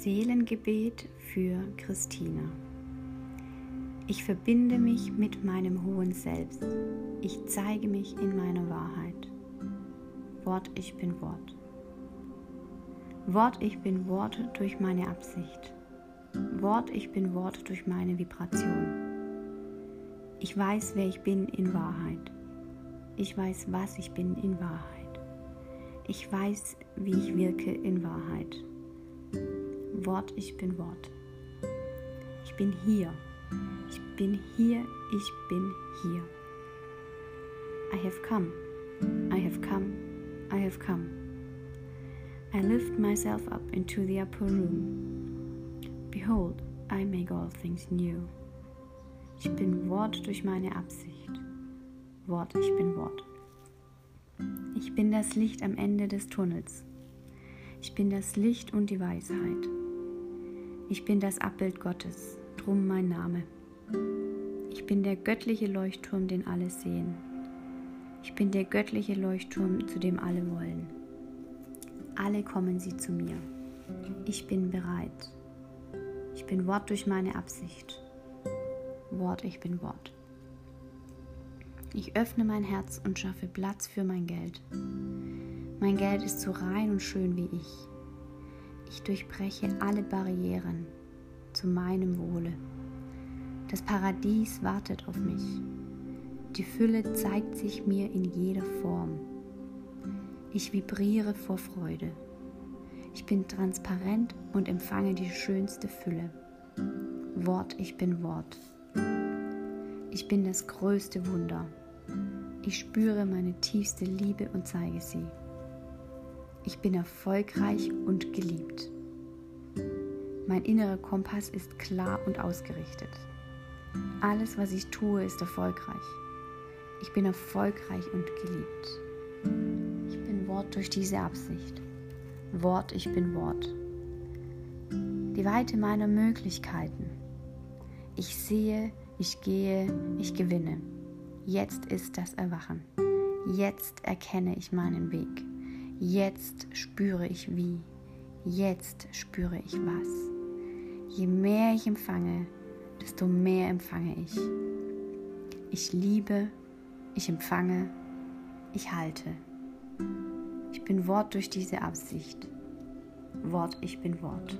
Seelengebet für Christina. Ich verbinde mich mit meinem hohen Selbst. Ich zeige mich in meiner Wahrheit. Wort, ich bin Wort. Wort, ich bin Wort durch meine Absicht. Wort, ich bin Wort durch meine Vibration. Ich weiß, wer ich bin in Wahrheit. Ich weiß, was ich bin in Wahrheit. Ich weiß, wie ich wirke in Wahrheit. Wort, ich bin Wort. Ich bin hier. Ich bin hier, ich bin hier. I have come. I have come. I have come. I lift myself up into the upper room. Behold, I make all things new. Ich bin Wort durch meine Absicht. Wort, ich bin Wort. Ich bin das Licht am Ende des Tunnels. Ich bin das Licht und die Weisheit. Ich bin das Abbild Gottes, drum mein Name. Ich bin der göttliche Leuchtturm, den alle sehen. Ich bin der göttliche Leuchtturm, zu dem alle wollen. Alle kommen sie zu mir. Ich bin bereit. Ich bin Wort durch meine Absicht. Wort, ich bin Wort. Ich öffne mein Herz und schaffe Platz für mein Geld. Mein Geld ist so rein und schön wie ich. Ich durchbreche alle Barrieren zu meinem Wohle. Das Paradies wartet auf mich. Die Fülle zeigt sich mir in jeder Form. Ich vibriere vor Freude. Ich bin transparent und empfange die schönste Fülle. Wort, ich bin Wort. Ich bin das größte Wunder. Ich spüre meine tiefste Liebe und zeige sie. Ich bin erfolgreich und geliebt. Mein innerer Kompass ist klar und ausgerichtet. Alles, was ich tue, ist erfolgreich. Ich bin erfolgreich und geliebt. Ich bin Wort durch diese Absicht. Wort, ich bin Wort. Die Weite meiner Möglichkeiten. Ich sehe, ich gehe, ich gewinne. Jetzt ist das Erwachen. Jetzt erkenne ich meinen Weg. Jetzt spüre ich wie. Jetzt spüre ich was. Je mehr ich empfange, desto mehr empfange ich. Ich liebe, ich empfange, ich halte. Ich bin Wort durch diese Absicht. Wort, ich bin Wort.